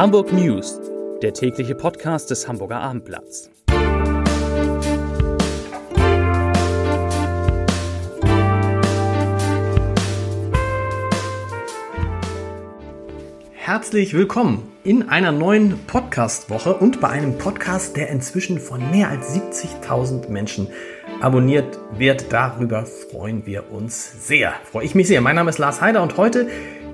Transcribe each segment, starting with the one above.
Hamburg News, der tägliche Podcast des Hamburger Abendblatts. Herzlich willkommen in einer neuen Podcast-Woche und bei einem Podcast, der inzwischen von mehr als 70.000 Menschen abonniert wird. Darüber freuen wir uns sehr. Freue ich mich sehr. Mein Name ist Lars Heider und heute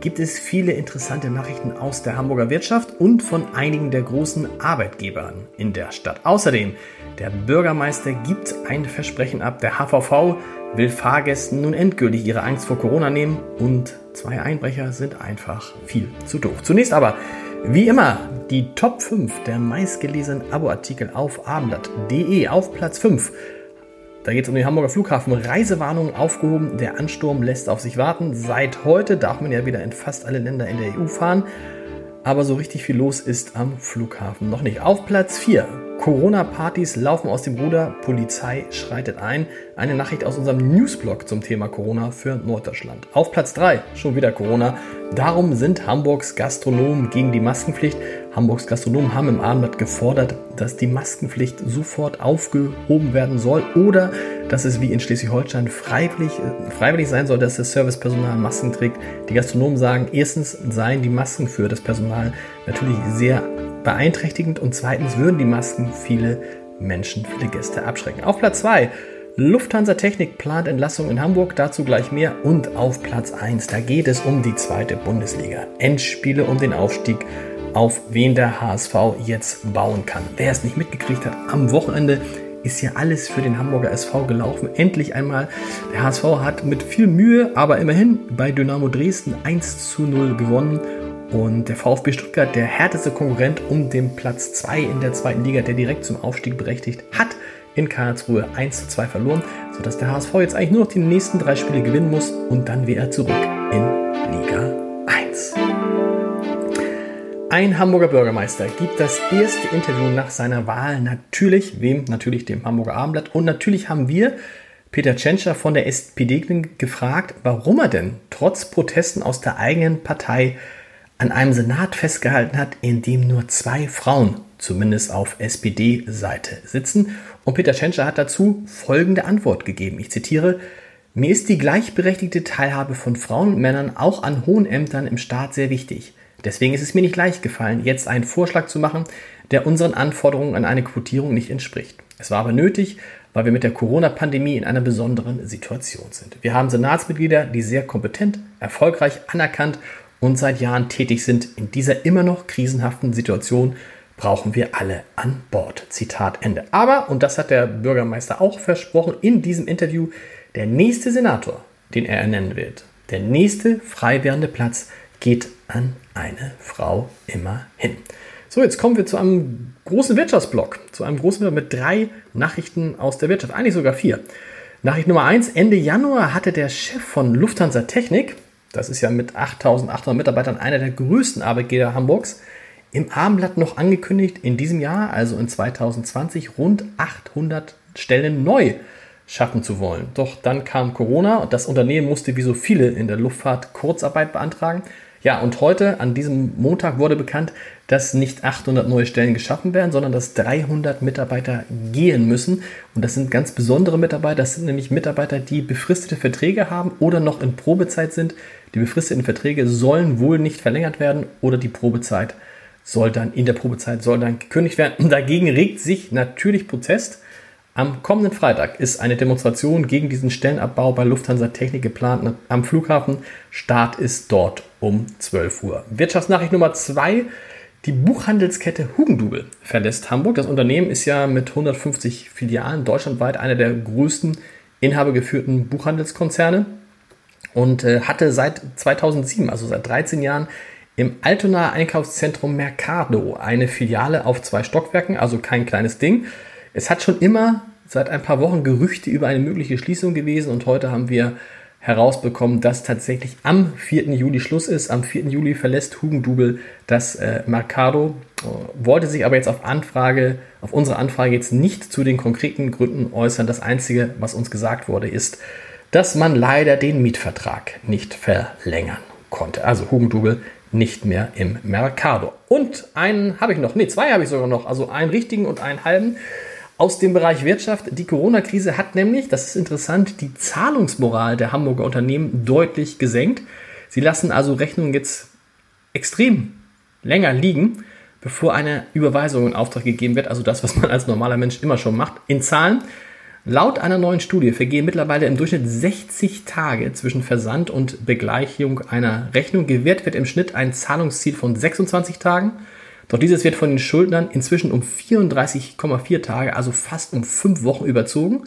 gibt es viele interessante Nachrichten aus der Hamburger Wirtschaft und von einigen der großen Arbeitgebern in der Stadt. Außerdem, der Bürgermeister gibt ein Versprechen ab. Der HVV will Fahrgästen nun endgültig ihre Angst vor Corona nehmen und zwei Einbrecher sind einfach viel zu doof. Zunächst aber, wie immer, die Top 5 der meistgelesenen Abo-Artikel auf abendblatt.de auf Platz 5 da geht es um den Hamburger Flughafen. Reisewarnung aufgehoben. Der Ansturm lässt auf sich warten. Seit heute darf man ja wieder in fast alle Länder in der EU fahren. Aber so richtig viel los ist am Flughafen noch nicht. Auf Platz 4 Corona-Partys laufen aus dem Ruder, Polizei schreitet ein. Eine Nachricht aus unserem Newsblog zum Thema Corona für Norddeutschland. Auf Platz 3 schon wieder Corona. Darum sind Hamburgs Gastronomen gegen die Maskenpflicht. Hamburgs Gastronomen haben im Abendblatt gefordert, dass die Maskenpflicht sofort aufgehoben werden soll oder dass es wie in Schleswig-Holstein freiwillig, freiwillig sein soll, dass das Servicepersonal Masken trägt. Die Gastronomen sagen, erstens seien die Masken für das Personal natürlich sehr beeinträchtigend und zweitens würden die Masken viele Menschen, viele Gäste abschrecken. Auf Platz 2 Lufthansa Technik plant Entlassung in Hamburg, dazu gleich mehr. Und auf Platz 1, da geht es um die zweite Bundesliga. Endspiele um den Aufstieg, auf wen der HSV jetzt bauen kann. Wer es nicht mitgekriegt hat, am Wochenende ist ja alles für den Hamburger SV gelaufen. Endlich einmal. Der HSV hat mit viel Mühe, aber immerhin bei Dynamo Dresden 1 zu 0 gewonnen und der VfB Stuttgart, der härteste Konkurrent um den Platz 2 in der zweiten Liga, der direkt zum Aufstieg berechtigt, hat in Karlsruhe 1 zu 2 verloren, sodass der HSV jetzt eigentlich nur noch die nächsten drei Spiele gewinnen muss und dann wäre er zurück in Ein Hamburger Bürgermeister gibt das erste Interview nach seiner Wahl natürlich, wem? Natürlich dem Hamburger Abendblatt. Und natürlich haben wir Peter Tschentscher von der SPD gefragt, warum er denn trotz Protesten aus der eigenen Partei an einem Senat festgehalten hat, in dem nur zwei Frauen, zumindest auf SPD-Seite, sitzen. Und Peter Tschentscher hat dazu folgende Antwort gegeben. Ich zitiere, mir ist die gleichberechtigte Teilhabe von Frauen und Männern auch an hohen Ämtern im Staat sehr wichtig. Deswegen ist es mir nicht leicht gefallen, jetzt einen Vorschlag zu machen, der unseren Anforderungen an eine Quotierung nicht entspricht. Es war aber nötig, weil wir mit der Corona-Pandemie in einer besonderen Situation sind. Wir haben Senatsmitglieder, die sehr kompetent, erfolgreich, anerkannt und seit Jahren tätig sind. In dieser immer noch krisenhaften Situation brauchen wir alle an Bord. Zitat Ende. Aber, und das hat der Bürgermeister auch versprochen in diesem Interview, der nächste Senator, den er ernennen wird, der nächste frei werdende Platz geht an eine Frau immerhin. So, jetzt kommen wir zu einem großen Wirtschaftsblock, zu einem großen mit drei Nachrichten aus der Wirtschaft, eigentlich sogar vier. Nachricht Nummer eins: Ende Januar hatte der Chef von Lufthansa Technik, das ist ja mit 8800 Mitarbeitern einer der größten Arbeitgeber Hamburgs, im Abendblatt noch angekündigt, in diesem Jahr, also in 2020, rund 800 Stellen neu schaffen zu wollen. Doch dann kam Corona und das Unternehmen musste wie so viele in der Luftfahrt Kurzarbeit beantragen. Ja, und heute, an diesem Montag, wurde bekannt, dass nicht 800 neue Stellen geschaffen werden, sondern dass 300 Mitarbeiter gehen müssen. Und das sind ganz besondere Mitarbeiter. Das sind nämlich Mitarbeiter, die befristete Verträge haben oder noch in Probezeit sind. Die befristeten Verträge sollen wohl nicht verlängert werden oder die Probezeit soll dann in der Probezeit soll dann gekündigt werden. Dagegen regt sich natürlich Protest. Am kommenden Freitag ist eine Demonstration gegen diesen Stellenabbau bei Lufthansa Technik geplant am Flughafen. Start ist dort um 12 Uhr. Wirtschaftsnachricht Nummer 2. Die Buchhandelskette Hugendubel verlässt Hamburg. Das Unternehmen ist ja mit 150 Filialen deutschlandweit einer der größten inhabergeführten Buchhandelskonzerne und äh, hatte seit 2007, also seit 13 Jahren, im Altonaer Einkaufszentrum Mercado eine Filiale auf zwei Stockwerken, also kein kleines Ding. Es hat schon immer seit ein paar Wochen Gerüchte über eine mögliche Schließung gewesen und heute haben wir herausbekommen, dass tatsächlich am 4. Juli Schluss ist. Am 4. Juli verlässt Hugendubel das äh, Mercado, wollte sich aber jetzt auf Anfrage, auf unsere Anfrage jetzt nicht zu den konkreten Gründen äußern. Das Einzige, was uns gesagt wurde, ist, dass man leider den Mietvertrag nicht verlängern konnte. Also Hugendubel nicht mehr im Mercado. Und einen habe ich noch, nee, zwei habe ich sogar noch, also einen richtigen und einen halben aus dem Bereich Wirtschaft. Die Corona-Krise hat nämlich, das ist interessant, die Zahlungsmoral der Hamburger Unternehmen deutlich gesenkt. Sie lassen also Rechnungen jetzt extrem länger liegen, bevor eine Überweisung in Auftrag gegeben wird. Also das, was man als normaler Mensch immer schon macht. In Zahlen. Laut einer neuen Studie vergehen mittlerweile im Durchschnitt 60 Tage zwischen Versand und Begleichung einer Rechnung. Gewährt wird im Schnitt ein Zahlungsziel von 26 Tagen. Doch dieses wird von den Schuldnern inzwischen um 34,4 Tage, also fast um 5 Wochen überzogen.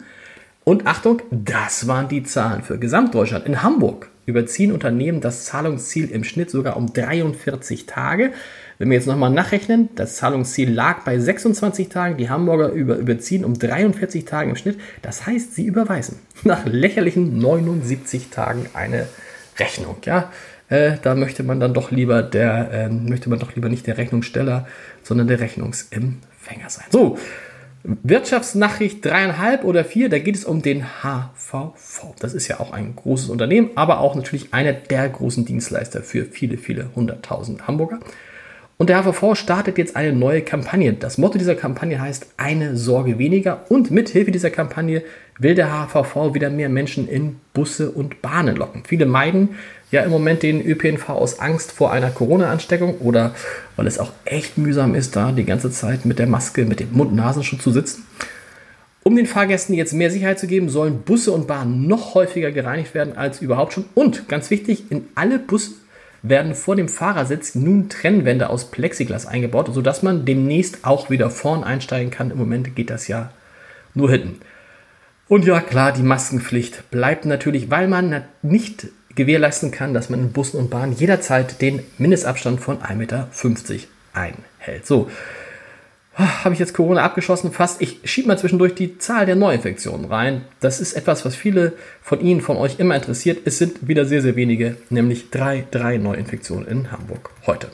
Und Achtung, das waren die Zahlen für Gesamtdeutschland. In Hamburg überziehen Unternehmen das Zahlungsziel im Schnitt sogar um 43 Tage. Wenn wir jetzt nochmal nachrechnen, das Zahlungsziel lag bei 26 Tagen, die Hamburger über, überziehen um 43 Tage im Schnitt. Das heißt, sie überweisen nach lächerlichen 79 Tagen eine Rechnung. Ja, äh, da möchte man dann doch lieber der, äh, möchte man doch lieber nicht der Rechnungssteller, sondern der Rechnungsempfänger sein. So, Wirtschaftsnachricht dreieinhalb oder vier, da geht es um den HVV. Das ist ja auch ein großes Unternehmen, aber auch natürlich einer der großen Dienstleister für viele, viele hunderttausend Hamburger. Und der HVV startet jetzt eine neue Kampagne. Das Motto dieser Kampagne heißt eine Sorge weniger. Und mit Hilfe dieser Kampagne will der HVV wieder mehr Menschen in Busse und Bahnen locken. Viele meiden ja im Moment den ÖPNV aus Angst vor einer Corona-Ansteckung oder weil es auch echt mühsam ist, da die ganze Zeit mit der Maske, mit dem Mund-Nasenschutz zu sitzen. Um den Fahrgästen jetzt mehr Sicherheit zu geben, sollen Busse und Bahnen noch häufiger gereinigt werden als überhaupt schon. Und ganz wichtig, in alle Busse werden vor dem Fahrersitz nun Trennwände aus Plexiglas eingebaut, sodass man demnächst auch wieder vorn einsteigen kann. Im Moment geht das ja nur hinten. Und ja, klar, die Maskenpflicht bleibt natürlich, weil man nicht gewährleisten kann, dass man in Bussen und Bahnen jederzeit den Mindestabstand von 1,50 Meter einhält. So, habe ich jetzt Corona abgeschossen? Fast. Ich schiebe mal zwischendurch die Zahl der Neuinfektionen rein. Das ist etwas, was viele von Ihnen, von euch immer interessiert. Es sind wieder sehr, sehr wenige, nämlich drei, drei Neuinfektionen in Hamburg heute.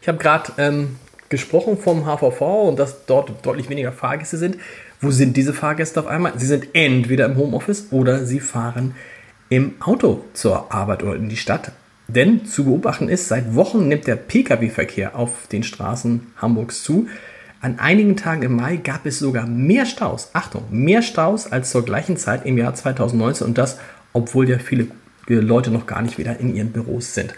Ich habe gerade ähm, gesprochen vom HVV und dass dort deutlich weniger Fahrgäste sind. Wo sind diese Fahrgäste auf einmal? Sie sind entweder im Homeoffice oder sie fahren im Auto zur Arbeit oder in die Stadt. Denn zu beobachten ist, seit Wochen nimmt der Pkw-Verkehr auf den Straßen Hamburgs zu. An einigen Tagen im Mai gab es sogar mehr Staus, Achtung, mehr Staus als zur gleichen Zeit im Jahr 2019 und das, obwohl ja viele Leute noch gar nicht wieder in ihren Büros sind.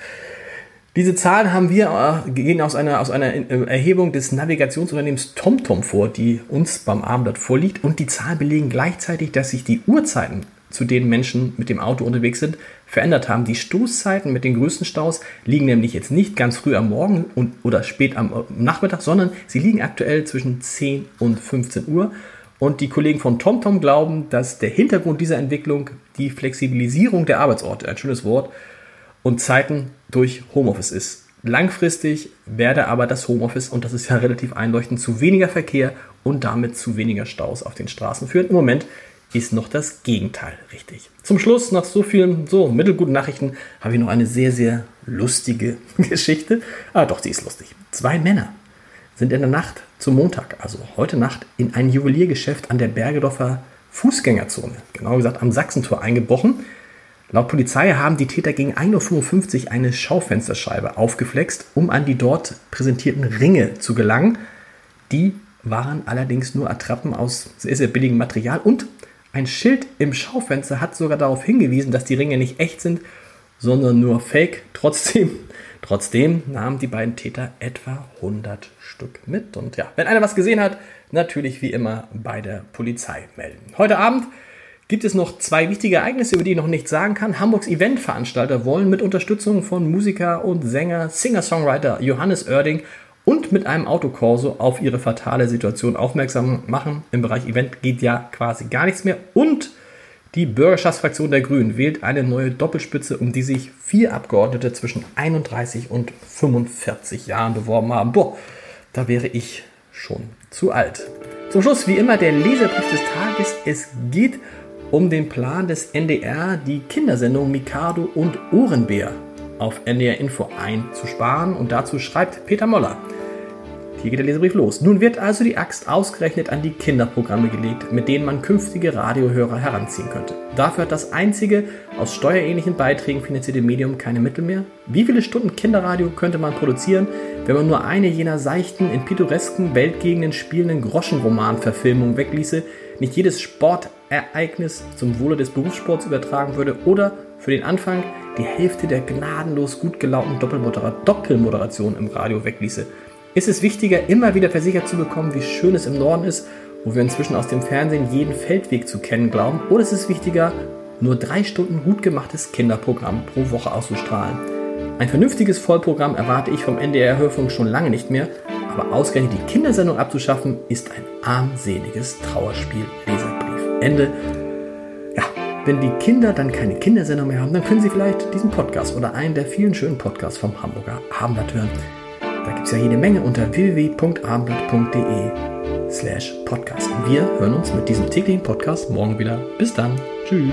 Diese Zahlen haben wir, äh, gehen aus einer, aus einer äh, Erhebung des Navigationsunternehmens TomTom vor, die uns beim Abendblatt vorliegt. Und die Zahlen belegen gleichzeitig, dass sich die Uhrzeiten zu denen Menschen mit dem Auto unterwegs sind, verändert haben. Die Stoßzeiten mit den größten Staus liegen nämlich jetzt nicht ganz früh am Morgen und, oder spät am Nachmittag, sondern sie liegen aktuell zwischen 10 und 15 Uhr. Und die Kollegen von TomTom glauben, dass der Hintergrund dieser Entwicklung die Flexibilisierung der Arbeitsorte, ein schönes Wort, und Zeiten durch Homeoffice ist. Langfristig werde aber das Homeoffice, und das ist ja relativ einleuchtend, zu weniger Verkehr und damit zu weniger Staus auf den Straßen führen. Im Moment ist noch das Gegenteil richtig. Zum Schluss, nach so vielen so mittelguten Nachrichten, habe ich noch eine sehr, sehr lustige Geschichte. Ah, doch, sie ist lustig. Zwei Männer sind in der Nacht zum Montag, also heute Nacht, in ein Juweliergeschäft an der Bergedorfer Fußgängerzone, genau gesagt am Sachsentor, eingebrochen. Laut Polizei haben die Täter gegen 1.55 Uhr eine Schaufensterscheibe aufgeflext, um an die dort präsentierten Ringe zu gelangen. Die waren allerdings nur Attrappen aus sehr, sehr billigem Material und ein Schild im Schaufenster hat sogar darauf hingewiesen, dass die Ringe nicht echt sind, sondern nur fake. Trotzdem, trotzdem nahmen die beiden Täter etwa 100 Stück mit. Und ja, wenn einer was gesehen hat, natürlich wie immer bei der Polizei melden. Heute Abend gibt es noch zwei wichtige Ereignisse, über die ich noch nichts sagen kann. Hamburgs Eventveranstalter wollen mit Unterstützung von Musiker und Sänger, Singer-Songwriter Johannes Oerding und mit einem Autokorso auf ihre fatale Situation aufmerksam machen. Im Bereich Event geht ja quasi gar nichts mehr. Und die Bürgerschaftsfraktion der Grünen wählt eine neue Doppelspitze, um die sich vier Abgeordnete zwischen 31 und 45 Jahren beworben haben. Boah, da wäre ich schon zu alt. Zum Schluss wie immer der Leserbrief des Tages. Es geht um den Plan des NDR, die Kindersendung Mikado und Ohrenbär auf NDR Info einzusparen. Und dazu schreibt Peter Moller. Hier geht der Leserbrief los. Nun wird also die Axt ausgerechnet an die Kinderprogramme gelegt, mit denen man künftige Radiohörer heranziehen könnte. Dafür hat das einzige aus steuerähnlichen Beiträgen finanzierte Medium keine Mittel mehr. Wie viele Stunden Kinderradio könnte man produzieren, wenn man nur eine jener seichten, in pittoresken Weltgegenden spielenden Groschenroman-Verfilmungen wegließe, nicht jedes Sportereignis zum Wohle des Berufssports übertragen würde oder für den Anfang die Hälfte der gnadenlos gut gelaunten Doppelmoderation im Radio wegließe? ist es wichtiger, immer wieder versichert zu bekommen, wie schön es im Norden ist, wo wir inzwischen aus dem Fernsehen jeden Feldweg zu kennen glauben, oder ist es wichtiger, nur drei Stunden gut gemachtes Kinderprogramm pro Woche auszustrahlen? Ein vernünftiges Vollprogramm erwarte ich vom NDR-Hörfunk schon lange nicht mehr, aber ausgerechnet die Kindersendung abzuschaffen, ist ein armseliges Trauerspiel. Leserbrief. Ende. Ja, wenn die Kinder dann keine Kindersendung mehr haben, dann können sie vielleicht diesen Podcast oder einen der vielen schönen Podcasts vom Hamburger Abendblatt hören. Da gibt es ja jede Menge unter www.abendblatt.de slash podcast. Und wir hören uns mit diesem täglichen Podcast morgen wieder. Bis dann. Tschüss.